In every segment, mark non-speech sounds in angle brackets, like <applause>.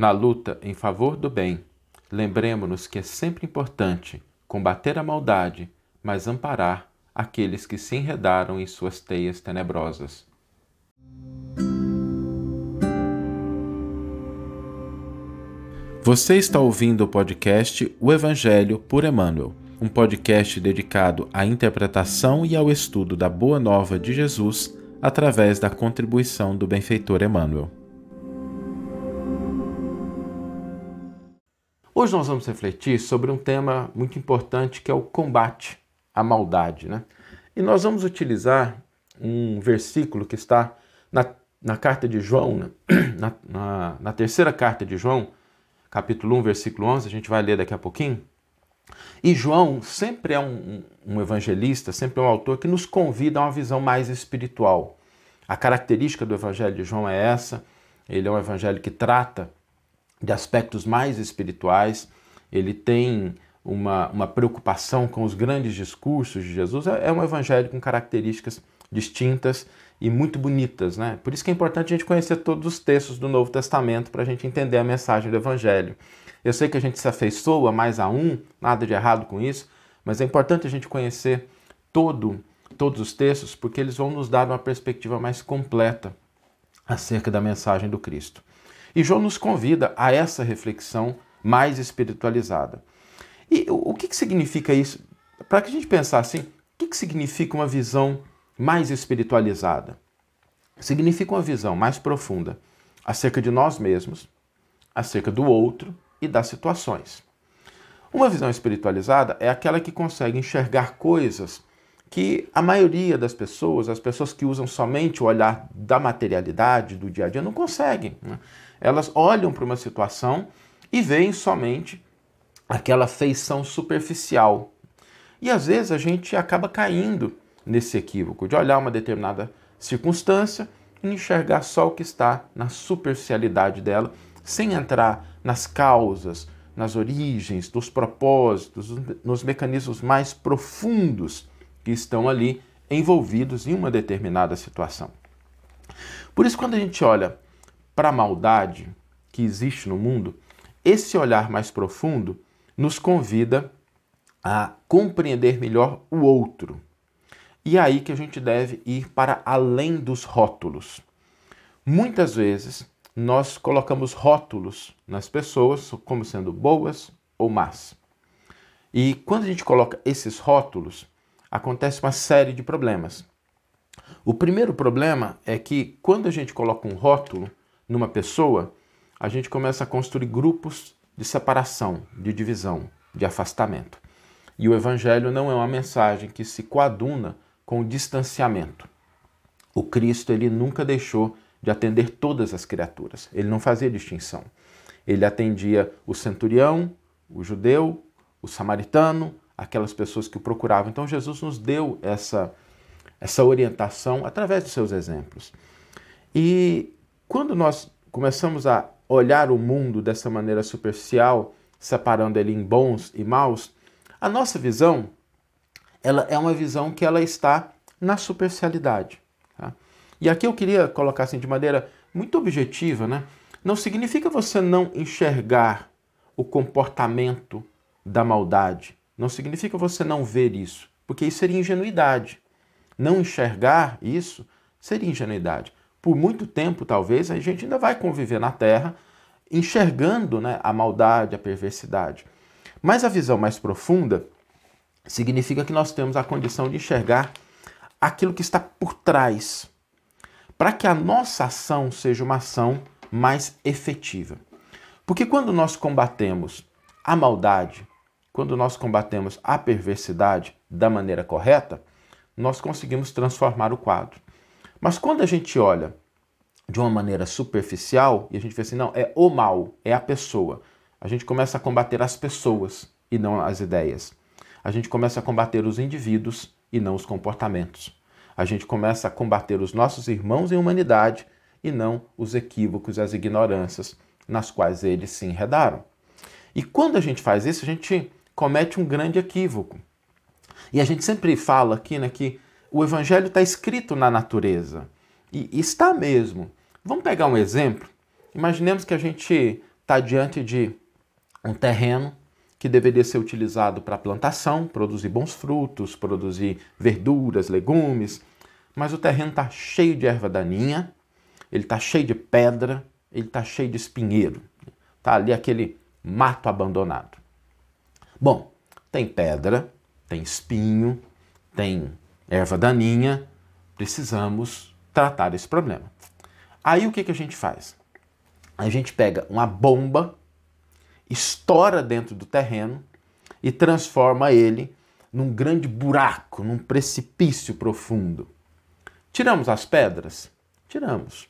Na luta em favor do bem, lembremos-nos que é sempre importante combater a maldade, mas amparar aqueles que se enredaram em suas teias tenebrosas. Você está ouvindo o podcast O Evangelho por Emmanuel, um podcast dedicado à interpretação e ao estudo da Boa Nova de Jesus através da contribuição do benfeitor Emmanuel. Hoje nós vamos refletir sobre um tema muito importante que é o combate à maldade. Né? E nós vamos utilizar um versículo que está na, na carta de João, né? <clears throat> na, na, na terceira carta de João, capítulo 1, versículo 11, a gente vai ler daqui a pouquinho. E João sempre é um, um, evangelista, sempre é um autor que nos convida a uma visão mais espiritual. A característica do evangelho de João é essa: ele é um evangelho que trata de aspectos mais espirituais, ele tem uma, uma preocupação com os grandes discursos de Jesus. É, é um evangelho com características distintas e muito bonitas, né? Por isso que é importante a gente conhecer todos os textos do Novo Testamento para a gente entender a mensagem do Evangelho. Eu sei que a gente se afeiçoa mais a um, nada de errado com isso, mas é importante a gente conhecer todo, todos os textos porque eles vão nos dar uma perspectiva mais completa acerca da mensagem do Cristo. E João nos convida a essa reflexão mais espiritualizada. E o que, que significa isso? Para que a gente pensar assim, o que, que significa uma visão mais espiritualizada. Significa uma visão mais profunda acerca de nós mesmos, acerca do outro e das situações. Uma visão espiritualizada é aquela que consegue enxergar coisas que a maioria das pessoas, as pessoas que usam somente o olhar da materialidade, do dia a dia, não conseguem. Né? Elas olham para uma situação e veem somente aquela feição superficial. E às vezes a gente acaba caindo nesse equívoco de olhar uma determinada circunstância e enxergar só o que está na superficialidade dela, sem entrar nas causas, nas origens, nos propósitos, nos mecanismos mais profundos que estão ali envolvidos em uma determinada situação. Por isso, quando a gente olha para a maldade que existe no mundo, esse olhar mais profundo nos convida a compreender melhor o outro, e é aí que a gente deve ir para além dos rótulos. Muitas vezes nós colocamos rótulos nas pessoas como sendo boas ou más. E quando a gente coloca esses rótulos, acontece uma série de problemas. O primeiro problema é que quando a gente coloca um rótulo numa pessoa, a gente começa a construir grupos de separação, de divisão, de afastamento. E o evangelho não é uma mensagem que se coaduna com o distanciamento. O Cristo ele nunca deixou de atender todas as criaturas. Ele não fazia distinção. Ele atendia o centurião, o judeu, o samaritano, aquelas pessoas que o procuravam. Então Jesus nos deu essa essa orientação através de seus exemplos. E quando nós começamos a olhar o mundo dessa maneira superficial, separando ele em bons e maus, a nossa visão ela é uma visão que ela está na superficialidade. Tá? E aqui eu queria colocar assim de maneira muito objetiva, né? Não significa você não enxergar o comportamento da maldade. Não significa você não ver isso, porque isso seria ingenuidade. Não enxergar isso seria ingenuidade. Por muito tempo, talvez, a gente ainda vai conviver na Terra enxergando né, a maldade, a perversidade. Mas a visão mais profunda significa que nós temos a condição de enxergar aquilo que está por trás, para que a nossa ação seja uma ação mais efetiva. Porque quando nós combatemos a maldade, quando nós combatemos a perversidade da maneira correta, nós conseguimos transformar o quadro. Mas quando a gente olha de uma maneira superficial e a gente vê assim, não, é o mal, é a pessoa, a gente começa a combater as pessoas e não as ideias a gente começa a combater os indivíduos e não os comportamentos. A gente começa a combater os nossos irmãos em humanidade e não os equívocos e as ignorâncias nas quais eles se enredaram. E quando a gente faz isso, a gente comete um grande equívoco. E a gente sempre fala aqui né, que o evangelho está escrito na natureza. E está mesmo. Vamos pegar um exemplo? Imaginemos que a gente está diante de um terreno que deveria ser utilizado para plantação, produzir bons frutos, produzir verduras, legumes, mas o terreno está cheio de erva daninha, ele está cheio de pedra, ele está cheio de espinheiro. Está ali aquele mato abandonado. Bom, tem pedra, tem espinho, tem erva daninha, precisamos tratar esse problema. Aí o que, que a gente faz? A gente pega uma bomba, estoura dentro do terreno e transforma ele num grande buraco, num precipício profundo. Tiramos as pedras? Tiramos.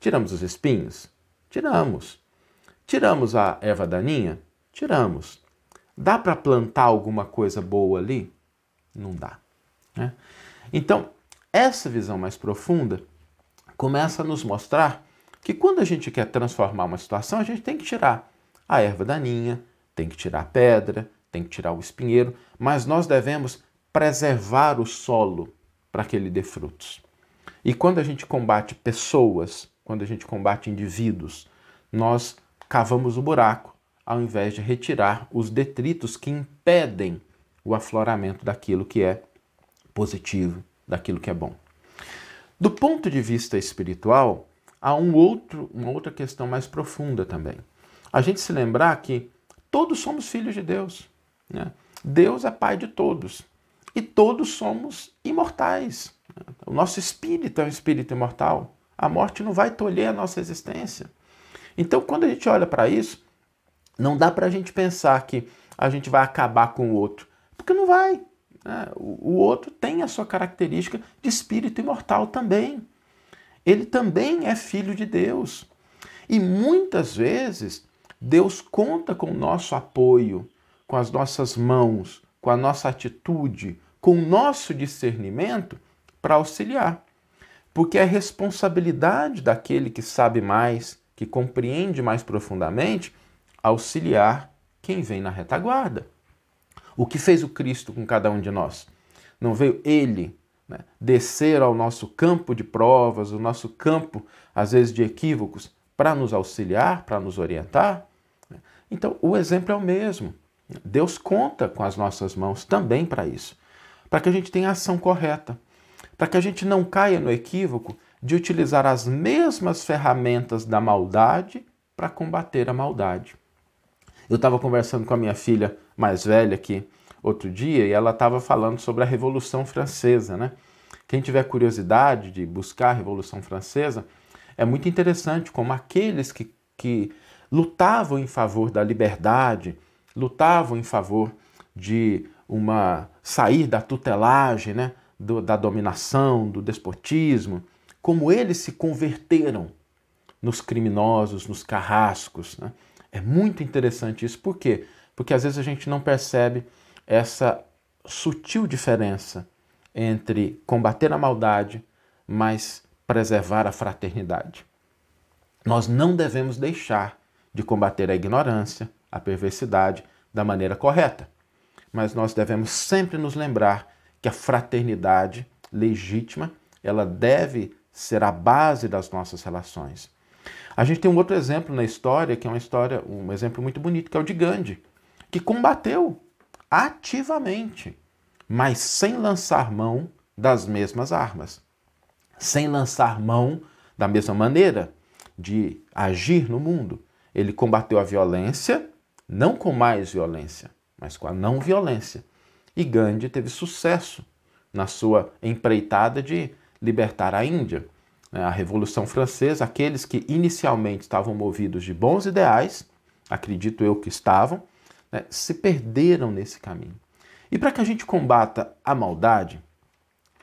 Tiramos os espinhos? Tiramos. Tiramos a erva daninha? Tiramos. Dá para plantar alguma coisa boa ali? Não dá. Né? Então, essa visão mais profunda começa a nos mostrar que quando a gente quer transformar uma situação, a gente tem que tirar a erva daninha, tem que tirar a pedra, tem que tirar o espinheiro, mas nós devemos preservar o solo para que ele dê frutos. E quando a gente combate pessoas, quando a gente combate indivíduos, nós cavamos o buraco ao invés de retirar os detritos que impedem o afloramento daquilo que é positivo, daquilo que é bom. Do ponto de vista espiritual, há um outro, uma outra questão mais profunda também. A gente se lembrar que todos somos filhos de Deus. Né? Deus é Pai de todos. E todos somos imortais. O nosso espírito é um espírito imortal. A morte não vai tolher a nossa existência. Então, quando a gente olha para isso, não dá para a gente pensar que a gente vai acabar com o outro, porque não vai. Né? O outro tem a sua característica de espírito imortal também. Ele também é filho de Deus. E muitas vezes Deus conta com o nosso apoio, com as nossas mãos, com a nossa atitude, com o nosso discernimento para auxiliar. Porque é responsabilidade daquele que sabe mais, que compreende mais profundamente, auxiliar quem vem na retaguarda. O que fez o Cristo com cada um de nós? Não veio ele né, descer ao nosso campo de provas, o nosso campo, às vezes, de equívocos, para nos auxiliar, para nos orientar? Então, o exemplo é o mesmo. Deus conta com as nossas mãos também para isso, para que a gente tenha a ação correta, para que a gente não caia no equívoco de utilizar as mesmas ferramentas da maldade para combater a maldade. Eu estava conversando com a minha filha mais velha aqui outro dia e ela estava falando sobre a Revolução Francesa, né? Quem tiver curiosidade de buscar a Revolução Francesa, é muito interessante como aqueles que, que lutavam em favor da liberdade, lutavam em favor de uma sair da tutelagem, né, do, da dominação, do despotismo, como eles se converteram nos criminosos, nos carrascos. Né? É muito interessante isso. Por quê? Porque às vezes a gente não percebe essa sutil diferença entre combater a maldade, mas preservar a fraternidade. Nós não devemos deixar de combater a ignorância, a perversidade da maneira correta. Mas nós devemos sempre nos lembrar que a fraternidade legítima, ela deve ser a base das nossas relações. A gente tem um outro exemplo na história, que é uma história, um exemplo muito bonito, que é o de Gandhi, que combateu ativamente, mas sem lançar mão das mesmas armas, sem lançar mão da mesma maneira de agir no mundo. Ele combateu a violência, não com mais violência, mas com a não violência. E Gandhi teve sucesso na sua empreitada de libertar a Índia. Né, a Revolução Francesa, aqueles que inicialmente estavam movidos de bons ideais, acredito eu que estavam, né, se perderam nesse caminho. E para que a gente combata a maldade,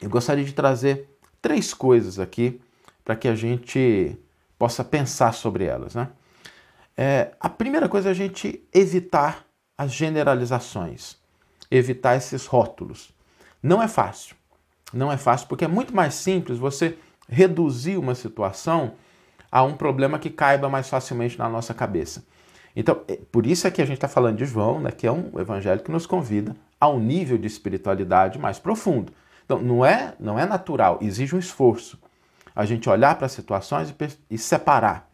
eu gostaria de trazer três coisas aqui para que a gente possa pensar sobre elas. Né? É, a primeira coisa é a gente evitar as generalizações, evitar esses rótulos. Não é fácil. Não é fácil porque é muito mais simples você reduzir uma situação a um problema que caiba mais facilmente na nossa cabeça. Então, é, por isso é que a gente está falando de João, né, que é um evangelho que nos convida a um nível de espiritualidade mais profundo. Então, não é, não é natural, exige um esforço. A gente olhar para as situações e, e separar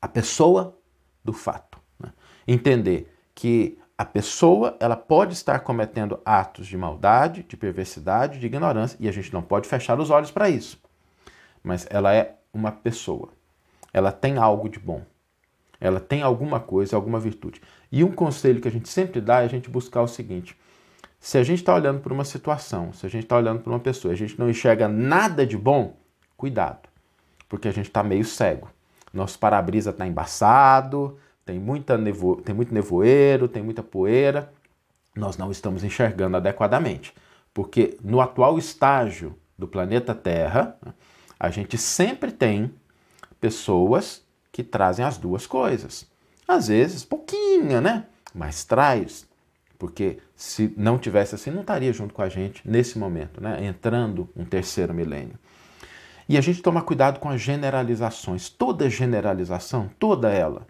a pessoa do fato. Né? Entender que a pessoa ela pode estar cometendo atos de maldade, de perversidade, de ignorância, e a gente não pode fechar os olhos para isso. Mas ela é uma pessoa. Ela tem algo de bom. Ela tem alguma coisa, alguma virtude. E um conselho que a gente sempre dá é a gente buscar o seguinte: se a gente está olhando para uma situação, se a gente está olhando para uma pessoa, a gente não enxerga nada de bom, cuidado, porque a gente está meio cego. Nosso para-brisa está embaçado, tem, muita nevo... tem muito nevoeiro, tem muita poeira, nós não estamos enxergando adequadamente. Porque no atual estágio do planeta Terra, a gente sempre tem pessoas que trazem as duas coisas. Às vezes, pouquinho, né? Mas traz. Porque se não tivesse assim, não estaria junto com a gente nesse momento, né? Entrando um terceiro milênio. E a gente toma cuidado com as generalizações. Toda generalização, toda ela,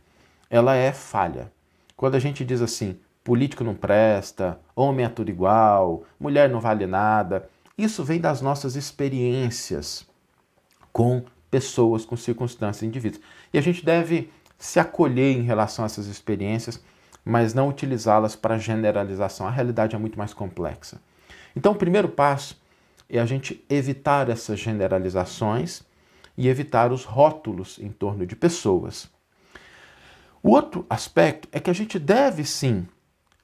ela é falha. Quando a gente diz assim, político não presta, homem é tudo igual, mulher não vale nada, isso vem das nossas experiências com pessoas, com circunstâncias, indivíduos. E a gente deve se acolher em relação a essas experiências, mas não utilizá-las para generalização. A realidade é muito mais complexa. Então, o primeiro passo é a gente evitar essas generalizações e evitar os rótulos em torno de pessoas. O outro aspecto é que a gente deve sim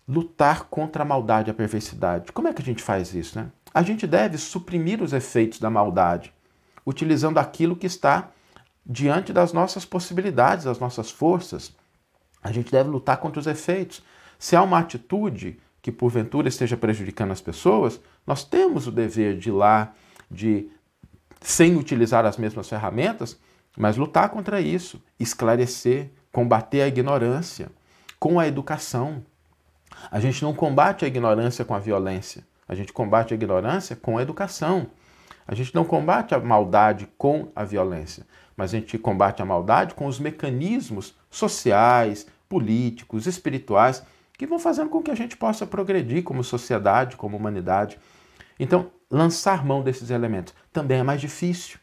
lutar contra a maldade e a perversidade. Como é que a gente faz isso? Né? A gente deve suprimir os efeitos da maldade, utilizando aquilo que está diante das nossas possibilidades, das nossas forças. A gente deve lutar contra os efeitos. Se há uma atitude que porventura esteja prejudicando as pessoas, nós temos o dever de ir lá, de, sem utilizar as mesmas ferramentas, mas lutar contra isso, esclarecer, combater a ignorância com a educação. A gente não combate a ignorância com a violência, a gente combate a ignorância com a educação. A gente não combate a maldade com a violência, mas a gente combate a maldade com os mecanismos sociais, políticos, espirituais que vão fazendo com que a gente possa progredir como sociedade, como humanidade. Então, lançar mão desses elementos também é mais difícil.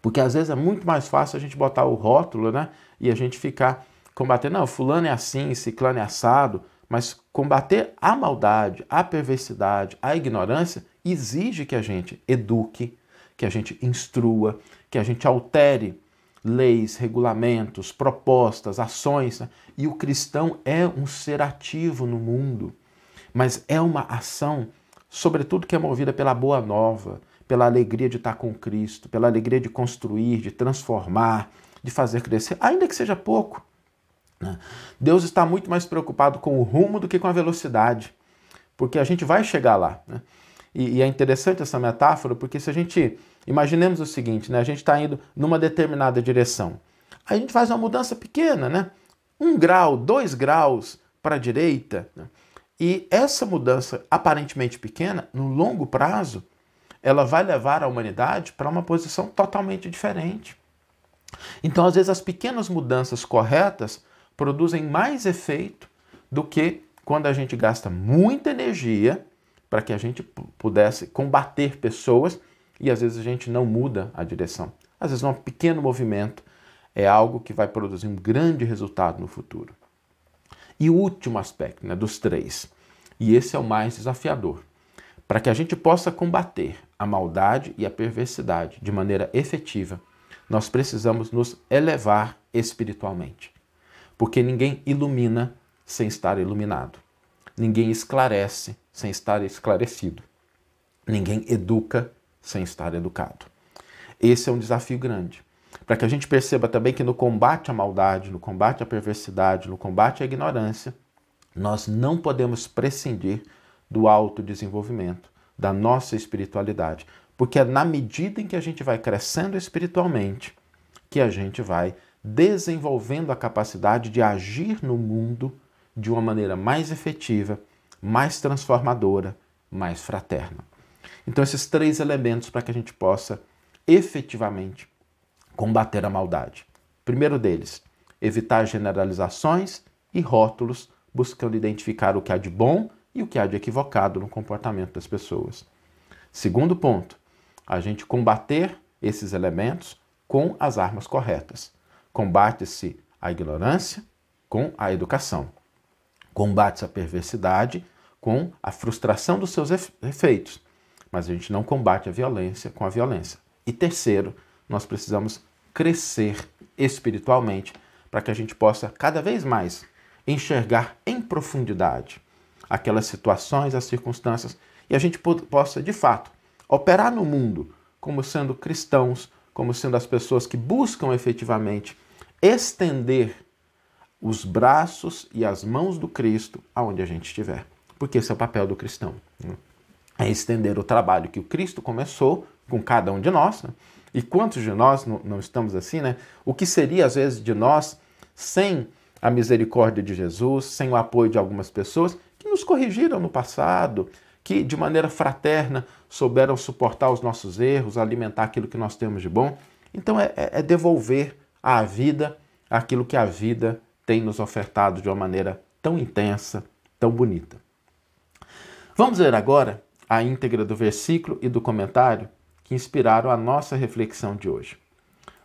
Porque às vezes é muito mais fácil a gente botar o rótulo, né? E a gente ficar combatendo, não, fulano é assim, ciclano é assado, mas combater a maldade, a perversidade, a ignorância exige que a gente eduque, que a gente instrua, que a gente altere leis, regulamentos, propostas, ações. Né? E o cristão é um ser ativo no mundo, mas é uma ação, sobretudo, que é movida pela boa nova, pela alegria de estar com Cristo, pela alegria de construir, de transformar, de fazer crescer, ainda que seja pouco. Né? Deus está muito mais preocupado com o rumo do que com a velocidade, porque a gente vai chegar lá. Né? E, e, é interessante essa metáfora, porque se a gente. Imaginemos o seguinte, né? a gente está indo numa determinada direção. A gente faz uma mudança pequena, né? Um grau, dois graus para a direita. Né? E essa mudança aparentemente pequena, no longo prazo, ela vai levar a humanidade para uma posição totalmente diferente. Então, às vezes, as pequenas mudanças corretas produzem mais efeito do que quando a gente gasta muita energia para que a gente pudesse combater pessoas e às vezes a gente não muda a direção. Às vezes, um pequeno movimento é algo que vai produzir um grande resultado no futuro. E o último aspecto né, dos três, e esse é o mais desafiador, para que a gente possa combater a maldade e a perversidade de maneira efetiva, nós precisamos nos elevar espiritualmente. Porque ninguém ilumina sem estar iluminado. Ninguém esclarece sem estar esclarecido. Ninguém educa sem estar educado. Esse é um desafio grande. Para que a gente perceba também que no combate à maldade, no combate à perversidade, no combate à ignorância, nós não podemos prescindir do autodesenvolvimento, da nossa espiritualidade. Porque é na medida em que a gente vai crescendo espiritualmente que a gente vai desenvolvendo a capacidade de agir no mundo de uma maneira mais efetiva, mais transformadora, mais fraterna. Então, esses três elementos para que a gente possa efetivamente combater a maldade. Primeiro deles, evitar generalizações e rótulos, buscando identificar o que há de bom e o que há de equivocado no comportamento das pessoas. Segundo ponto, a gente combater esses elementos com as armas corretas. Combate-se a ignorância, com a educação. Combate a perversidade com a frustração dos seus efeitos, mas a gente não combate a violência com a violência. E terceiro, nós precisamos crescer espiritualmente para que a gente possa cada vez mais enxergar em profundidade aquelas situações, as circunstâncias e a gente possa de fato operar no mundo como sendo cristãos, como sendo as pessoas que buscam efetivamente estender os braços e as mãos do Cristo aonde a gente estiver. Porque esse é o papel do cristão. Né? É estender o trabalho que o Cristo começou com cada um de nós. Né? E quantos de nós não, estamos assim, né? O que seria, às vezes, de nós sem a misericórdia de Jesus, sem o apoio de algumas pessoas que nos corrigiram no passado, que de maneira fraterna souberam suportar os nossos erros, alimentar aquilo que nós temos de bom. Então é, é, é devolver à vida aquilo que a vida tem nos ofertado de uma maneira tão intensa, tão bonita. Vamos ver agora a íntegra do versículo e do comentário que inspiraram a nossa reflexão de hoje.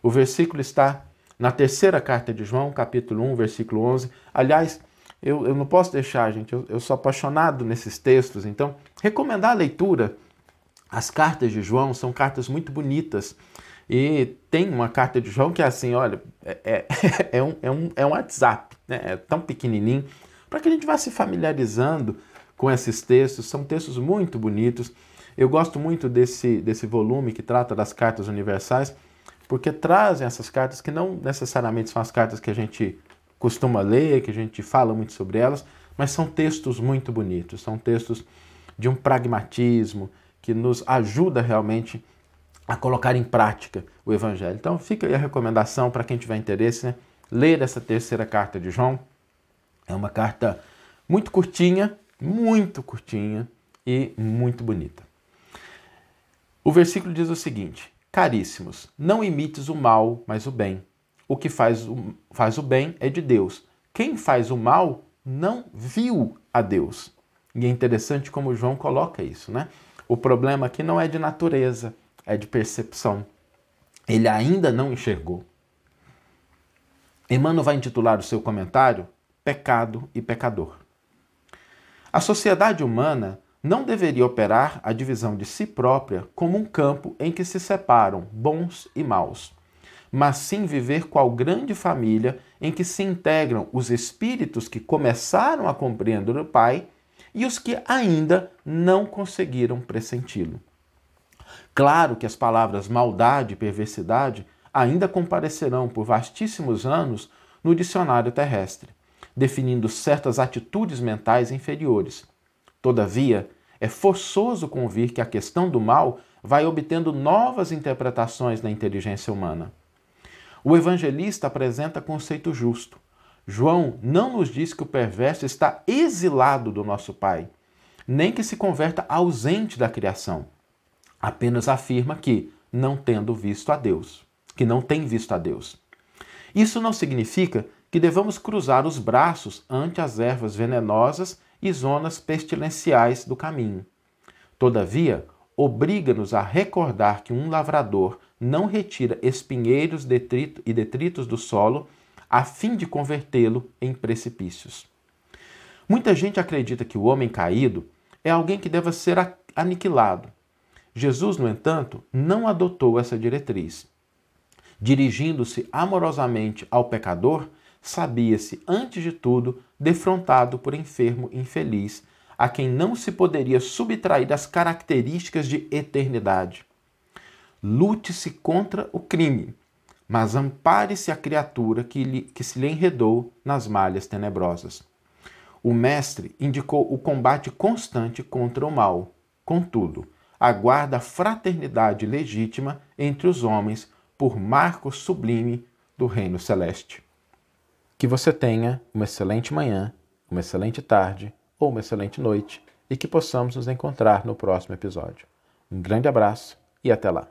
O versículo está na terceira carta de João, capítulo 1, versículo 11. Aliás, eu, eu não posso deixar, gente, eu, eu sou apaixonado nesses textos, então, recomendar a leitura. As cartas de João são cartas muito bonitas. E tem uma carta de João que é assim, olha, é, é, <laughs> é um, é, um, é um WhatsApp, né? é tão pequenininho, para que a gente vá se familiarizando com esses textos. São textos muito bonitos. Eu gosto muito desse, desse volume que trata das cartas universais, porque trazem essas cartas que não necessariamente são as cartas que a gente costuma ler, que a gente fala muito sobre elas, mas são textos muito bonitos, são textos de um pragmatismo que nos ajuda realmente a colocar em prática o Evangelho. Então fica aí a recomendação para quem tiver interesse, né? ler essa terceira carta de João. É uma carta muito curtinha, muito curtinha e muito bonita. O versículo diz o seguinte: Caríssimos, não imites o mal, mas o bem. O que faz o, faz o bem é de Deus. Quem faz o mal não viu a Deus. E é interessante como João coloca isso, né? O problema aqui não é de natureza, é de percepção. Ele ainda não enxergou. Emmanuel vai intitular o seu comentário Pecado e Pecador. A sociedade humana não deveria operar a divisão de si própria como um campo em que se separam bons e maus, mas sim viver qual grande família em que se integram os espíritos que começaram a compreender o Pai e os que ainda não conseguiram pressenti-lo. Claro que as palavras maldade e perversidade ainda comparecerão por vastíssimos anos no dicionário terrestre definindo certas atitudes mentais inferiores. Todavia, é forçoso convir que a questão do mal vai obtendo novas interpretações na inteligência humana. O evangelista apresenta conceito justo. João não nos diz que o perverso está exilado do nosso Pai, nem que se converta ausente da criação. Apenas afirma que, não tendo visto a Deus, que não tem visto a Deus. Isso não significa que devamos cruzar os braços ante as ervas venenosas e zonas pestilenciais do caminho. Todavia, obriga-nos a recordar que um lavrador não retira espinheiros detrito e detritos do solo a fim de convertê-lo em precipícios. Muita gente acredita que o homem caído é alguém que deva ser aniquilado. Jesus, no entanto, não adotou essa diretriz. Dirigindo-se amorosamente ao pecador, sabia-se, antes de tudo, defrontado por enfermo infeliz, a quem não se poderia subtrair das características de eternidade. Lute-se contra o crime, mas ampare-se a criatura que, lhe, que se lhe enredou nas malhas tenebrosas. O Mestre indicou o combate constante contra o mal. Contudo, aguarda a fraternidade legítima entre os homens por marco sublime do reino celeste. Que você tenha uma excelente manhã, uma excelente tarde ou uma excelente noite e que possamos nos encontrar no próximo episódio. Um grande abraço e até lá!